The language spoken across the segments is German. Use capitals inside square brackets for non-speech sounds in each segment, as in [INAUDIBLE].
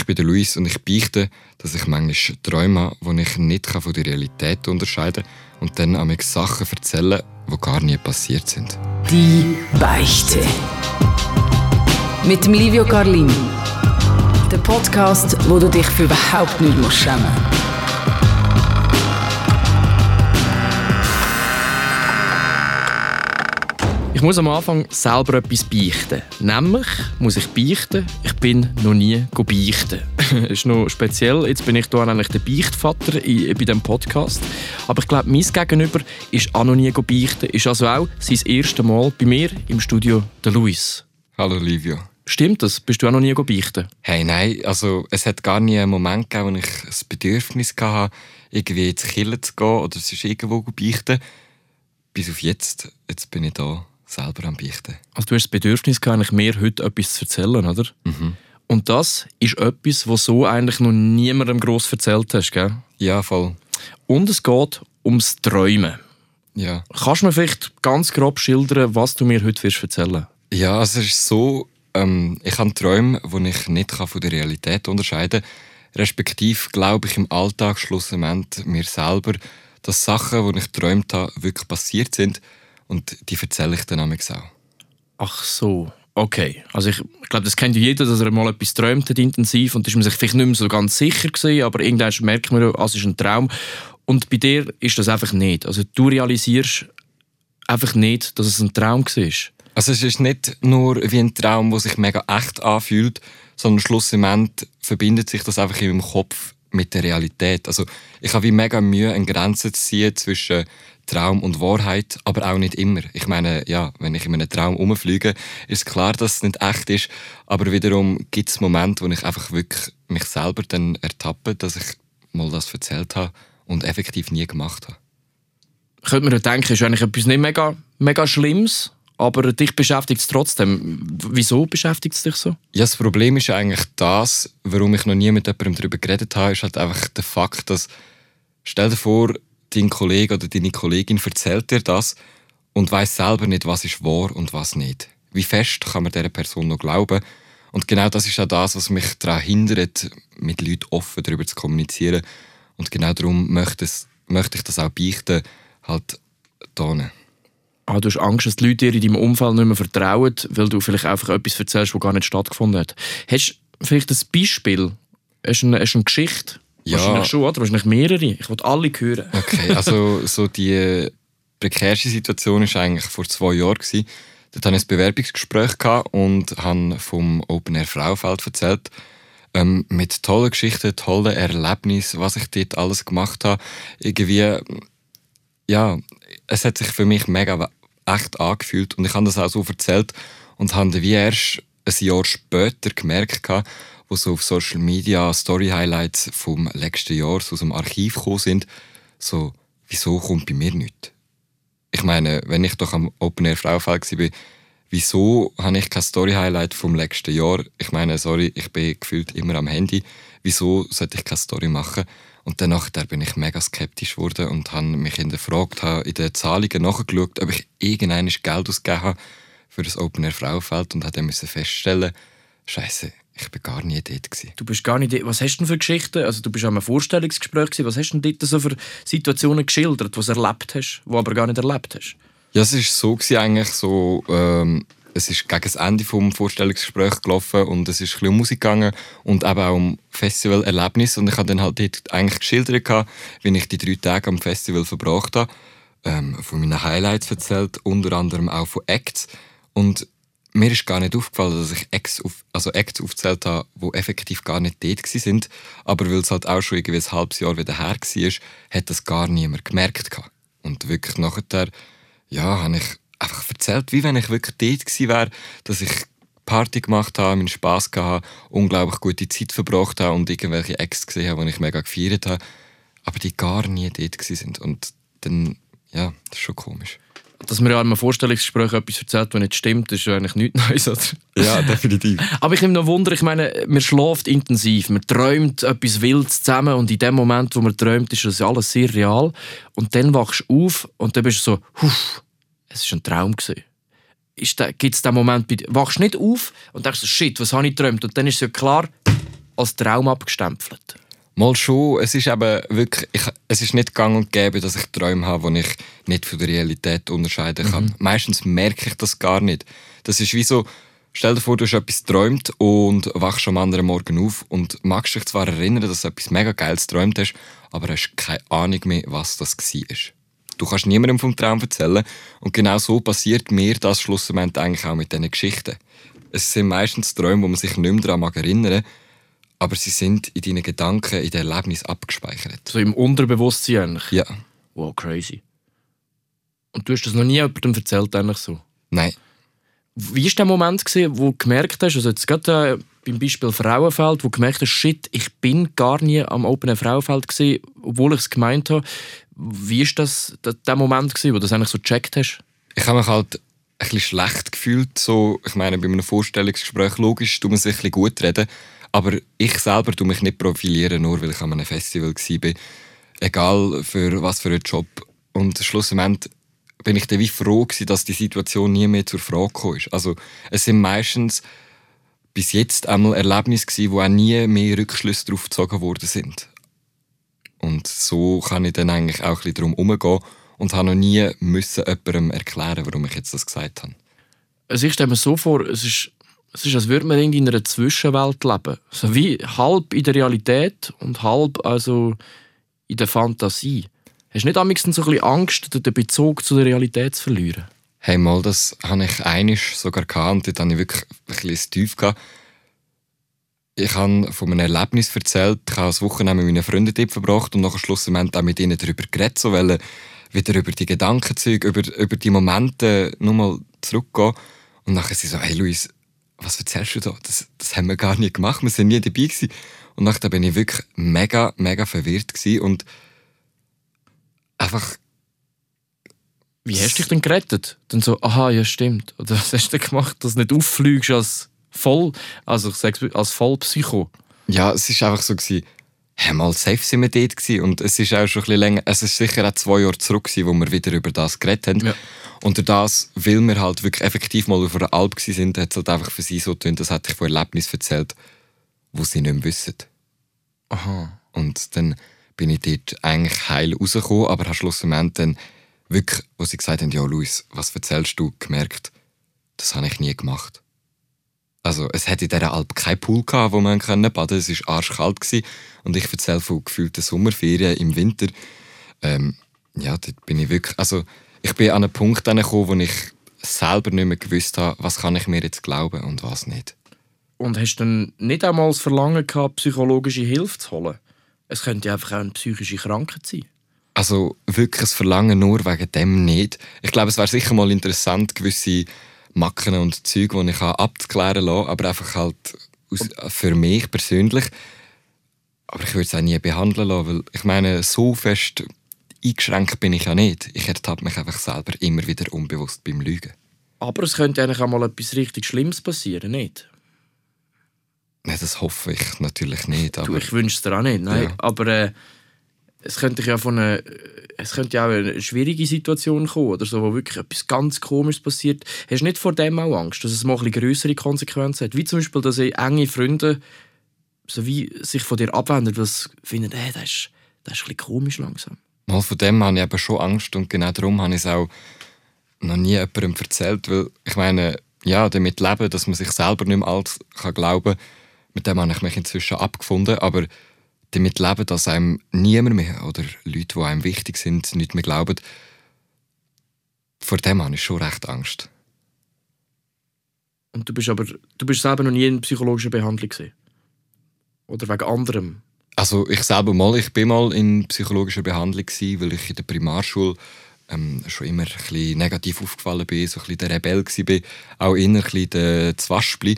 Ich bin Luis und ich beichte, dass ich manchmal Träume habe, die ich nicht von der Realität unterscheiden kann und dann an Sachen erzählen, die gar nie passiert sind. Die Beichte. Mit Livio Carlin. Der Podcast, wo du dich für überhaupt nicht schämen musst. Ich muss am Anfang selber etwas beichten. Nämlich muss ich beichten, ich bin noch nie beichten. das [LAUGHS] ist noch speziell. Jetzt bin ich hier eigentlich der Beichtvater bei diesem Podcast. Aber ich glaube, mein Gegenüber ist auch noch nie beichten. Ist also auch sein erstes Mal bei mir im Studio, der Luis. Hallo Livio. Stimmt das? Bist du auch noch nie beichten? Hey, nein. Also, es hat gar nie einen Moment gegeben, wo ich das Bedürfnis hatte, irgendwie ins Killen zu gehen oder sich irgendwo beichten. Bis auf jetzt. Jetzt bin ich da selber am Beichten. Also du hast das Bedürfnis gehabt, mir heute etwas zu erzählen, oder? Mhm. Und das ist etwas, was so eigentlich noch niemandem gross erzählt hast, gell? Ja, voll. Und es geht ums Träumen. Ja. Kannst du mir vielleicht ganz grob schildern, was du mir heute wirst erzählen Ja, also es ist so, ähm, ich habe Träume, die ich nicht von der Realität unterscheiden kann. Respektive glaube ich im Alltag schlussendlich mir selber, dass Sachen, die ich geträumt habe, wirklich passiert sind und die erzähle ich dann auch. Ach so. Okay, also ich, ich glaube, das kennt jeder, dass er mal etwas träumt hat, intensiv und ist man sich vielleicht nicht mehr so ganz sicher gewesen, aber irgendwann merkt man, es ist ein Traum. Und bei dir ist das einfach nicht. Also du realisierst einfach nicht, dass es ein Traum war. Also es ist nicht nur wie ein Traum, der sich mega echt anfühlt, sondern schlussendlich verbindet sich das einfach in meinem Kopf mit der Realität. Also ich habe wie mega Mühe, eine Grenze zu ziehen zwischen Traum und Wahrheit, aber auch nicht immer. Ich meine, ja, wenn ich in einem Traum umfliege, ist klar, dass es nicht echt ist, aber wiederum gibt es Momente, wo ich einfach wirklich mich selber dann ertappe, dass ich mal das erzählt habe und effektiv nie gemacht habe. Könnte man ja denken, ist eigentlich etwas nicht mega, mega Schlimmes, aber dich beschäftigt es trotzdem. Wieso beschäftigt es dich so? Ja, das Problem ist eigentlich das, warum ich noch nie mit jemandem darüber geredet habe, ist halt einfach der Fakt, dass, stell dir vor, dein Kollege oder deine Kollegin erzählt dir das und weiß selber nicht, was ist wahr und was nicht. Wie fest kann man dieser Person noch glauben? Und genau das ist auch das, was mich daran hindert, mit Leuten offen darüber zu kommunizieren. Und genau darum möchte, es, möchte ich das auch beichten, halt hier. Ah, du hast Angst, dass die Leute dir in deinem Umfeld nicht mehr vertrauen, weil du vielleicht einfach etwas erzählst, was gar nicht stattgefunden hat. Hast du vielleicht ein Beispiel? Hast du eine, hast du eine Geschichte? Ja. Wahrscheinlich schon, oder? Wahrscheinlich mehrere. Ich wollte alle hören. Okay, also so die prekärste Situation war eigentlich vor zwei Jahren. Gewesen. Dort hatte ich ein Bewerbungsgespräch und habe vom Open Air Frauenfeld erzählt. Ähm, mit tollen Geschichten, tollen Erlebnissen, was ich dort alles gemacht habe. Irgendwie, ja, es hat sich für mich mega echt angefühlt und ich habe das auch so erzählt und habe wie erst ein Jahr später gemerkt, wo so auf Social Media Story Highlights vom letzten Jahr so aus dem Archiv gekommen sind, so, wieso kommt bei mir nichts? Ich meine, wenn ich doch am Open Air Frauenfeld war, wieso habe ich kein Story Highlight vom letzten Jahr? Ich meine, sorry, ich bin gefühlt immer am Handy. Wieso sollte ich keine Story machen? Und danach bin ich mega skeptisch geworden und habe mich hinterfragt, habe in den Zahlungen nachgeschaut, ob ich irgendein Geld ausgegeben habe für das Open Air Frauenfeld und musste dann feststellen, Scheiße, ich bin gar nie dort. Gewesen. Du bist gar nicht dort. Was hast du denn für Geschichten? Also du bist an einem Vorstellungsgespräch gewesen. Was hast du denn dort so für Situationen geschildert, die du erlebt hast, die aber gar nicht erlebt hast? Ja, es war so gewesen, eigentlich so, ähm, es ist gegen das Ende des Vorstellungsgesprächs gelaufen und es ist ein bisschen um Musik gegangen und eben auch um Festivalerlebnis und ich habe dann halt dort eigentlich geschildert, wie ich die drei Tage am Festival verbracht habe, ähm, von meinen Highlights erzählt, unter anderem auch von Acts und mir ist gar nicht aufgefallen, dass ich Acts, auf, also Acts aufgezählt habe, die effektiv gar nicht dort sind. Aber weil es halt auch schon irgendwie ein halbes Jahr wieder her war, hat das gar niemand gemerkt. Und wirklich nachher, ja, habe ich einfach erzählt, wie wenn ich wirklich dort gewesen wäre, dass ich Party gemacht habe, meinen Spass gehabt, unglaublich gute Zeit verbracht habe und irgendwelche Acts gesehen habe, die ich mega gefeiert habe, aber die gar nie dort sind. Und dann, ja, das ist schon komisch dass man ja einem Vorstellungsgespräch etwas erzählt, was nicht stimmt, ist ja eigentlich nichts [LAUGHS] Neues. Oder? Ja, definitiv. Aber ich nehme noch Wunder, ich meine, man schläft intensiv, man träumt etwas Wildes zusammen und in dem Moment, wo man träumt, ist das alles sehr real. Und dann wachst du auf und dann bist du so, Huff, es war ein Traum. Gibt es den Moment, bei wachst du nicht auf und denkst so, shit, was habe ich geträumt? Und dann ist es ja klar, als Traum abgestempelt. Mal schon, es ist eben wirklich, ich, es ist nicht gang und gäbe, dass ich Träume habe, die ich nicht von der Realität unterscheiden kann. Meistens merke ich das gar nicht. Das ist wie so, stell dir vor, du hast etwas geträumt und wachst am anderen Morgen auf und magst dich zwar erinnern, dass du etwas mega Geiles geträumt hast, aber hast keine Ahnung mehr, was das war. Du kannst niemandem vom Traum erzählen und genau so passiert mir das schlussendlich eigentlich auch mit diesen Geschichten. Es sind meistens Träume, wo man sich nicht mehr daran mag erinnern aber sie sind in deinen Gedanken, in den Erlebnissen abgespeichert. So im Unterbewusstsein eigentlich. Ja. Wow, crazy. Und du hast das noch nie jemandem erzählt, eigentlich so? Nein. Wie war der Moment, gewesen, wo du gemerkt hast, also jetzt gerade äh, beim Beispiel Frauenfeld, wo du gemerkt hast, shit, ich bin gar nie am Open Frauenfeld gewesen, obwohl ich es gemeint habe. Wie war das, der, der Moment, gewesen, wo du das eigentlich so gecheckt hast? Ich habe mich halt ein bisschen schlecht gefühlt. So, ich meine, bei einem Vorstellungsgespräch, logisch, tut man sich ein bisschen gut reden. Aber ich selber tue mich nicht profilieren, nur weil ich an einem Festival war. Egal für was für einen Job. Und schlussendlich bin ich dann wie froh gewesen, dass die Situation nie mehr zur Frage ist. Also, es sind meistens bis jetzt einmal Erlebnisse gewesen, wo auch nie mehr Rückschlüsse darauf gezogen worden sind. Und so kann ich dann eigentlich auch ein bisschen darum umgehen und habe noch nie müssen jemandem erklären, warum ich jetzt das gesagt habe. Also ich stelle mir so vor, es ist, es ist als würde man irgendwie in einer Zwischenwelt leben. So wie halb in der Realität und halb also in der Fantasie. Hast du nicht am so ein Angst, den Bezug zu der Realität zu verlieren? Hey, mal, das habe ich einisch sogar gehabt und dort habe ich wirklich ein bisschen tief gehabt. Ich habe von einem Erlebnis erzählt. Ich habe das Wochenende mit meinen Freunden dort verbracht und nachher schlussendlich auch mit ihnen darüber geredet, so wollen wieder über die Gedankenzüge, über, über die Momente nochmal zurückgehen. Und nachher sie so, hey Luis, was erzählst du da? Das, das haben wir gar nicht gemacht, wir sind nie dabei gewesen. Und nachher bin ich wirklich mega, mega verwirrt gewesen und einfach Wie hast du dich denn gerettet? Dann so, aha, ja stimmt. Oder was hast du denn gemacht, dass du nicht auffliegst als voll, also ich sag's, als Vollpsycho? Ja, es war einfach so, gewesen, hey, mal safe sind wir dort gewesen. Und es ist auch schon ein bisschen länger, es ist sicher auch zwei Jahre zurück gewesen, wo wir wieder über das geredet haben. Ja. Und das, weil wir halt wirklich effektiv mal auf einer Alp sind, hat es halt einfach für sie so getan, das hätte ich von Erlebnissen erzählt, wo sie nicht mehr wissen. Aha. Und dann bin ich dort eigentlich heil rausgekommen, aber habe schlussendlich dann wirklich, wo sie gesagt haben, ja Luis, was erzählst du, gemerkt, das habe ich nie gemacht. Also es hatte in dieser Alp keinen Pool, gehabt, wo man baden konnte. Es war arschkalt. Gewesen. Und ich erzähle von gefühlten Sommerferien im Winter. Ähm, ja, dort bin ich wirklich... Also ich bin an einen Punkt gekommen, wo ich selber nicht mehr gewusst habe, was kann ich mir jetzt glauben und was nicht. Und hast du dann nicht einmal das Verlangen gehabt, psychologische Hilfe zu holen? Es könnte ja einfach auch eine psychische Krankheit sein. Also wirklich das Verlangen nur wegen dem nicht. Ich glaube, es wäre sicher mal interessant, gewisse Macken und Zeug, die ich abzuklären lassen aber einfach halt aus, für mich persönlich. Aber ich würde es auch nie behandeln lassen, weil ich meine, so fest eingeschränkt bin ich ja nicht. Ich ertappe mich einfach selber immer wieder unbewusst beim Lügen. Aber es könnte eigentlich auch mal etwas richtig Schlimmes passieren, nicht? Nein, das hoffe ich natürlich nicht. Du, Aber ich wünsche es dir auch nicht, nein. Ja. Aber äh, es könnte ja von einer, es könnte ja auch eine schwierige Situation kommen, oder so, wo wirklich etwas ganz Komisches passiert. Hast du nicht vor dem auch Angst, dass es mal ein grössere Konsequenzen hat? Wie zum Beispiel, dass enge Freunde so wie sich von dir abwenden, weil sie finden, hey, das ist, das ist ein bisschen komisch langsam. mal von dem habe ich eben schon Angst und genau darum habe ich es auch noch nie jemandem erzählt, weil ich meine, ja, damit leben, dass man sich selber nicht mehr alles kann glauben kann, mit dem habe ich mich inzwischen abgefunden, aber damit leben, dass einem niemand mehr oder Leute, die einem wichtig sind, nicht mehr glauben, vor dem habe ich schon recht Angst. Und du bist aber, du bist selber noch nie in psychologischer Behandlung gesehen. Oder wegen anderem. Also ich selber mal, ich bin mal in psychologischer Behandlung gewesen, weil ich in der Primarschule ähm, schon immer ein bisschen negativ aufgefallen bin, so ein bisschen der Rebell war, auch inner ein bisschen der Zwaspli.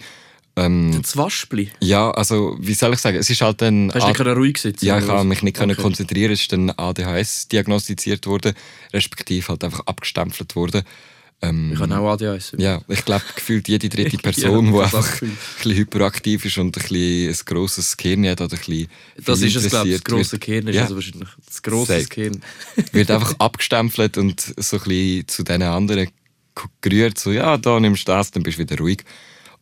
Ähm, Das Waschpli. ja, also wie soll ich sagen, es ist halt ein... Hast du nicht können ruhig sitzen? ja, ich habe was? mich nicht Okay. konzentrieren. Es ist dann ADHS diagnostiziert worden, respektive halt einfach abgestempelt worden. Ähm, Ich habe auch ADHS. ja, ich glaube, gefühlt jede dritte [LAUGHS] Person, die Ja, einfach ein bisschen hyperaktiv ist und ein, bisschen ein grosses Gehirn hat oder ein bisschen Das ist es, glaube ich. Das grosse Gehirn ist Ja. also wahrscheinlich. Das grosse. Gehirn. [LAUGHS] wird einfach abgestempelt und so ein bisschen zu diesen anderen gerührt, so, ja, da nimmst du das, dann bist du wieder ruhig.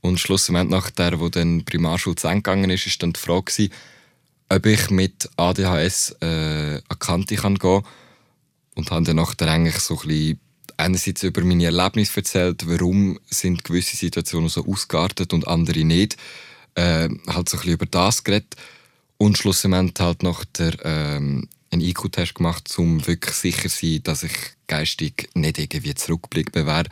Und schlussendlich nach der, wo dann Primarschule zu Ende gegangen ist, ist dann die Frage gewesen, ob ich mit ADHS äh, an die Kante kann gehen und habe dann nachher eigentlich so ein bisschen einerseits über meine Erlebnisse erzählt, warum sind gewisse Situationen so ausgeartet und andere nicht. Äh, halt so ein bisschen über das geredet und schlussendlich halt noch der, ähm, einen IQ-Test gemacht, um wirklich sicher zu sein, dass ich geistig nicht irgendwie zurückblickbar wäre.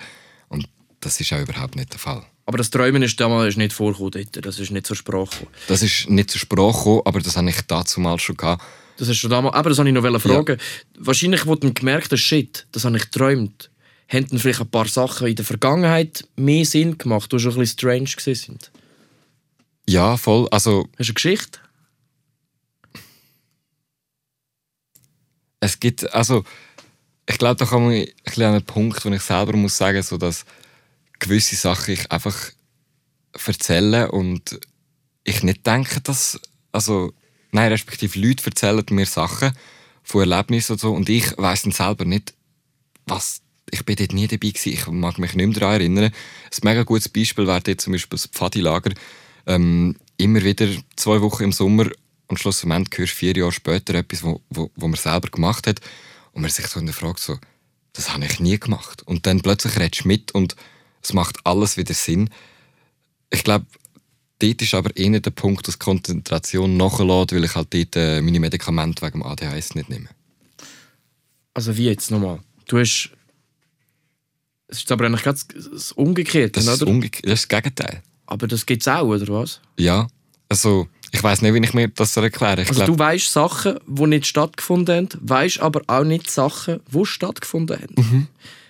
Und das ist auch überhaupt nicht der Fall. Aber das Träumen ist damals nicht vorgekommen dort. Das ist nicht zur Sprache gekommen. Das ist nicht zur Sprache gekommen, aber das habe ich dazu mal schon gehabt. Das ist schon damals... Aber das wollte ich noch fragen. Wahrscheinlich, wo du gemerkt hast, shit, das habe ich geträumt, haben dann vielleicht ein paar Sachen in der Vergangenheit mehr Sinn gemacht, die schon ein bisschen strange gewesen sind. Ja, voll. Also, Hast du eine Geschichte? es gibt, also, ich glaube, da kommen wir ein bisschen an einen Punkt, wo ich selber muss sagen, so dass gewisse Sachen ich einfach erzähle und ich nicht denke, dass, also, nein, respektive Leute erzählen mir Sachen von Erlebnissen und so und ich weiß dann selber nicht, was, ich bin dort nie dabei gewesen, ich mag mich nicht mehr daran erinnern. Ein mega gutes Beispiel wäre dort zum Beispiel das Pfadilager. Ähm, immer wieder zwei Wochen im Sommer und schlussendlich hörst du vier Jahre später etwas, wo, wo, wo man selber gemacht hat und man sich so fragt, so, das habe ich nie gemacht. Und dann plötzlich redest du mit und es macht alles wieder Sinn. Ich glaube, dort ist aber eher der Punkt, dass Konzentration nachlässt, weil ich halt dort äh, meine Medikamente wegen dem ADHS nicht nehme. Also wie jetzt nochmal? Du hast... Es ist aber eigentlich ganz das Umgekehrte, Das ist, oder? umge das ist das Gegenteil. aber das gibt es auch, oder was? Ja, also ich weiß nicht, wie ich mir das erkläre. Ich Also glaub, du weißt Sachen, die nicht stattgefunden haben, weißt aber auch nicht Sachen, die stattgefunden haben. Mhm.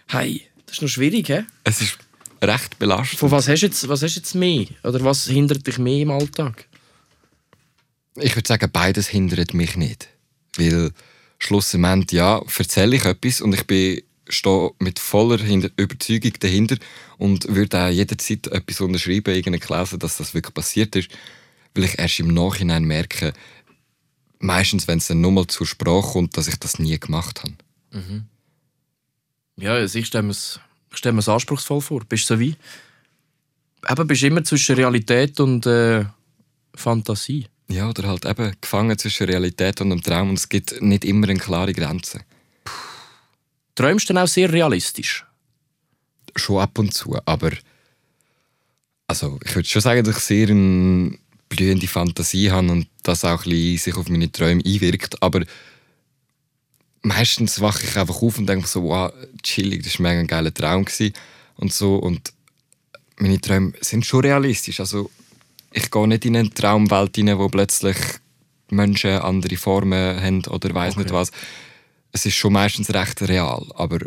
Hey, das ist noch schwierig, hä? es ist recht belastend. Von was hast du jetzt, was hast jetzt mehr? Oder was hindert dich mehr im Alltag? Ich würde sagen, beides hindert mich nicht. Weil schlussendlich, ja, erzähle ich etwas und ich bin stehe mit voller Überzeugung dahinter und würde auch jederzeit etwas unterschreiben, irgendeine Klasse, dass das wirklich passiert ist, weil ich erst im Nachhinein merke, meistens, wenn es dann nochmal zur Sprache kommt, dass ich das nie gemacht habe. Ja, also ich stelle mir es ich stell mir's anspruchsvoll vor. Bist du so wie? Eben, bist immer zwischen Realität und äh, Fantasie. Ja, oder halt eben gefangen zwischen Realität und dem Traum und es gibt nicht immer eine klare Grenze. Träumst du dann auch sehr realistisch? schon ab und zu, aber also ich würde schon sagen, dass ich sehr eine blühende Fantasie habe und das auch ein bisschen sich auf meine Träume einwirkt, aber meistens wache ich einfach auf und denke so, wow, chillig, das war mega ein geiler Traum gewesen und so und meine Träume sind schon realistisch, also ich gehe nicht in eine Traumwelt hinein, wo plötzlich Menschen andere Formen haben oder weiß Okay. nicht was. Es ist schon meistens recht real, aber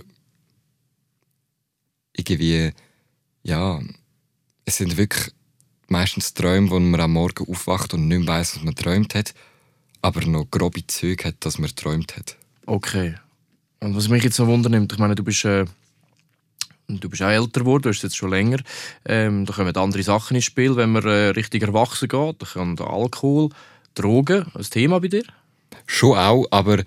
irgendwie, ja, es sind wirklich meistens Träume, wo man am Morgen aufwacht und nicht mehr weiss, was man träumt hat, aber noch grobe Züge hat, dass man träumt hat. Okay. Und was mich jetzt noch wundernimmt, ich meine, du bist, äh, du bist auch älter geworden, du bist jetzt schon länger. Ähm, da kommen andere Sachen ins Spiel, wenn man äh, richtig erwachsen geht. Da kann Alkohol, Drogen ein Thema bei dir. Schon auch, aber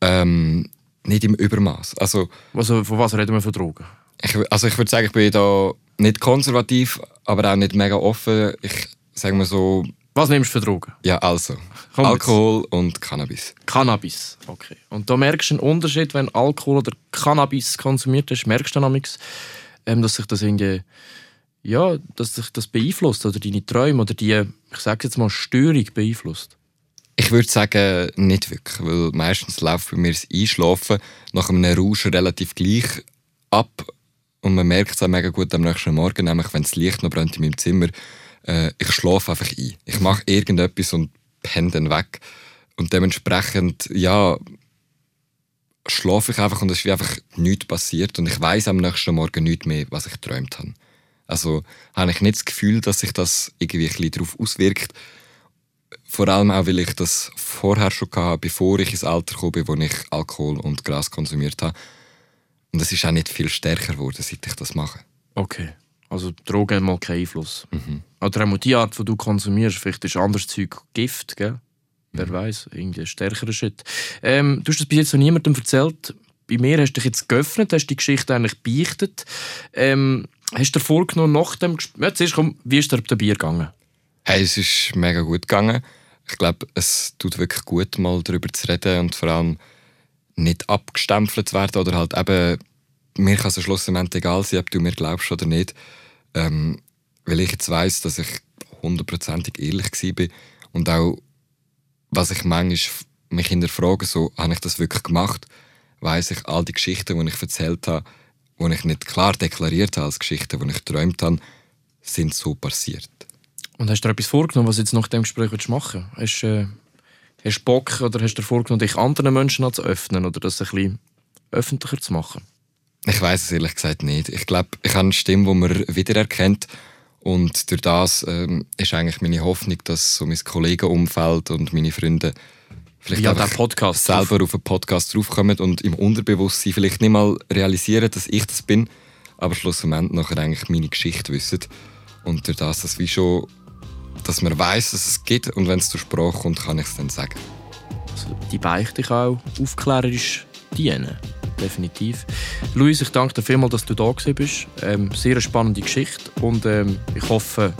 ähm, nicht im Übermaß. Also, Also, von was reden wir von Drogen? ich, also ich würde sagen, ich bin da nicht konservativ, aber auch nicht mega offen. Ich sage mal so, Was nimmst du für Drogen? ja, also, Komm jetzt. Alkohol und Cannabis. Cannabis. Okay. Und da merkst du einen Unterschied, wenn Alkohol oder Cannabis konsumiert ist, merkst du dann ähm, dass sich das irgendwie, ja, dass sich das beeinflusst oder deine Träume oder die, ich sage jetzt mal, Störung beeinflusst. Ich würde sagen, nicht wirklich, weil meistens läuft bei mir das Einschlafen nach einem Rausch relativ gleich ab und man merkt es auch mega gut am nächsten Morgen, nämlich wenn das Licht noch brennt in meinem Zimmer, äh, ich schlafe einfach ein. Ich mache irgendetwas und penne dann weg und dementsprechend, ja, schlafe ich einfach und es ist wie einfach nichts passiert und ich weiß am nächsten Morgen nichts mehr, was ich geträumt habe. Also habe ich nicht das Gefühl, dass sich das irgendwie ein bisschen darauf auswirkt, vor allem auch, weil ich das vorher schon hatte, bevor ich ins Alter gekommen bin, wo ich Alkohol und Gras konsumiert habe. Und es ist auch nicht viel stärker geworden, seit ich das mache. Okay. Also Drogen haben mal keinen Einfluss. Oder auch die Art, die du konsumierst, vielleicht ist anderes Zeug Gift, gell? Wer weiß, irgendwie ein stärkerer Shit. Ähm, du hast das bis jetzt noch niemandem erzählt. Bei mir hast du dich jetzt geöffnet, hast die Geschichte eigentlich beichtet. Ähm, Hast du dir vorgenommen, nach dem Gespräch... Zuerst komm, wie ist dir der Bier gegangen? Hey, es ist mega gut gegangen. Ich glaube, es tut wirklich gut, mal darüber zu reden und vor allem nicht abgestempelt zu werden oder halt eben, mir kann es am Schluss egal sein, ob du mir glaubst oder nicht. Ähm, weil ich jetzt weiss, dass ich hundertprozentig ehrlich war und auch, was ich manchmal mich hinterfrage, so, habe ich das wirklich gemacht? Weiss ich, all die Geschichten, die ich erzählt habe, die ich nicht klar deklariert habe als Geschichten, die ich geträumt habe, sind so passiert. Und hast du dir etwas vorgenommen, was du jetzt nach dem Gespräch machen willst? Hast, äh, hast du Bock oder hast du dir vorgenommen, dich anderen Menschen zu öffnen oder das ein bisschen öffentlicher zu machen? Ich weiß es ehrlich gesagt nicht. Ich glaube, ich habe eine Stimme, die man wiedererkennt. Und durch das ähm, ist eigentlich meine Hoffnung, dass so mein Kollegenumfeld und meine Freunde vielleicht ja, Podcast selber auf einen Podcast draufkommen und im Unterbewusstsein vielleicht nicht mal realisieren, dass ich das bin, aber schlussendlich nachher eigentlich meine Geschichte wissen. Und durch das, dass wie schon, dass man weiß, dass es gibt und wenn es zur Sprache kommt, kann ich es dann sagen. Also die Beichte kann auch aufklärerisch dienen. Definitiv. Luis, ich danke dir vielmals, dass du da bist. Ähm, sehr spannende Geschichte und ähm, ich hoffe,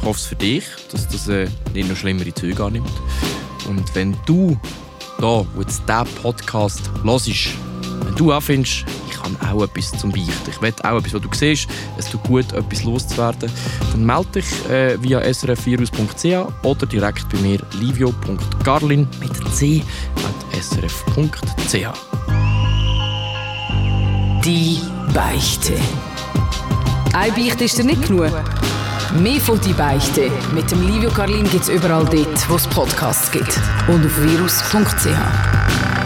ich hoffe es für dich, dass das äh, nicht noch schlimmere Züge annimmt. Und wenn du da, wo jetzt diesen Podcast hörst, wenn du auch findest, ich habe auch etwas zum Beichten, ich will auch etwas, was du siehst, es tut gut, etwas loszuwerden, dann melde dich äh, via srfvirus.ch oder direkt bei mir livio.garlin mit c at srf.ch. Die Beichte. Ein Beichte ist dir nicht genug. Mehr von «Die Beichte» mit dem Livio Carlin gibt es überall dort, wo es Podcasts gibt. Und auf virus.ch.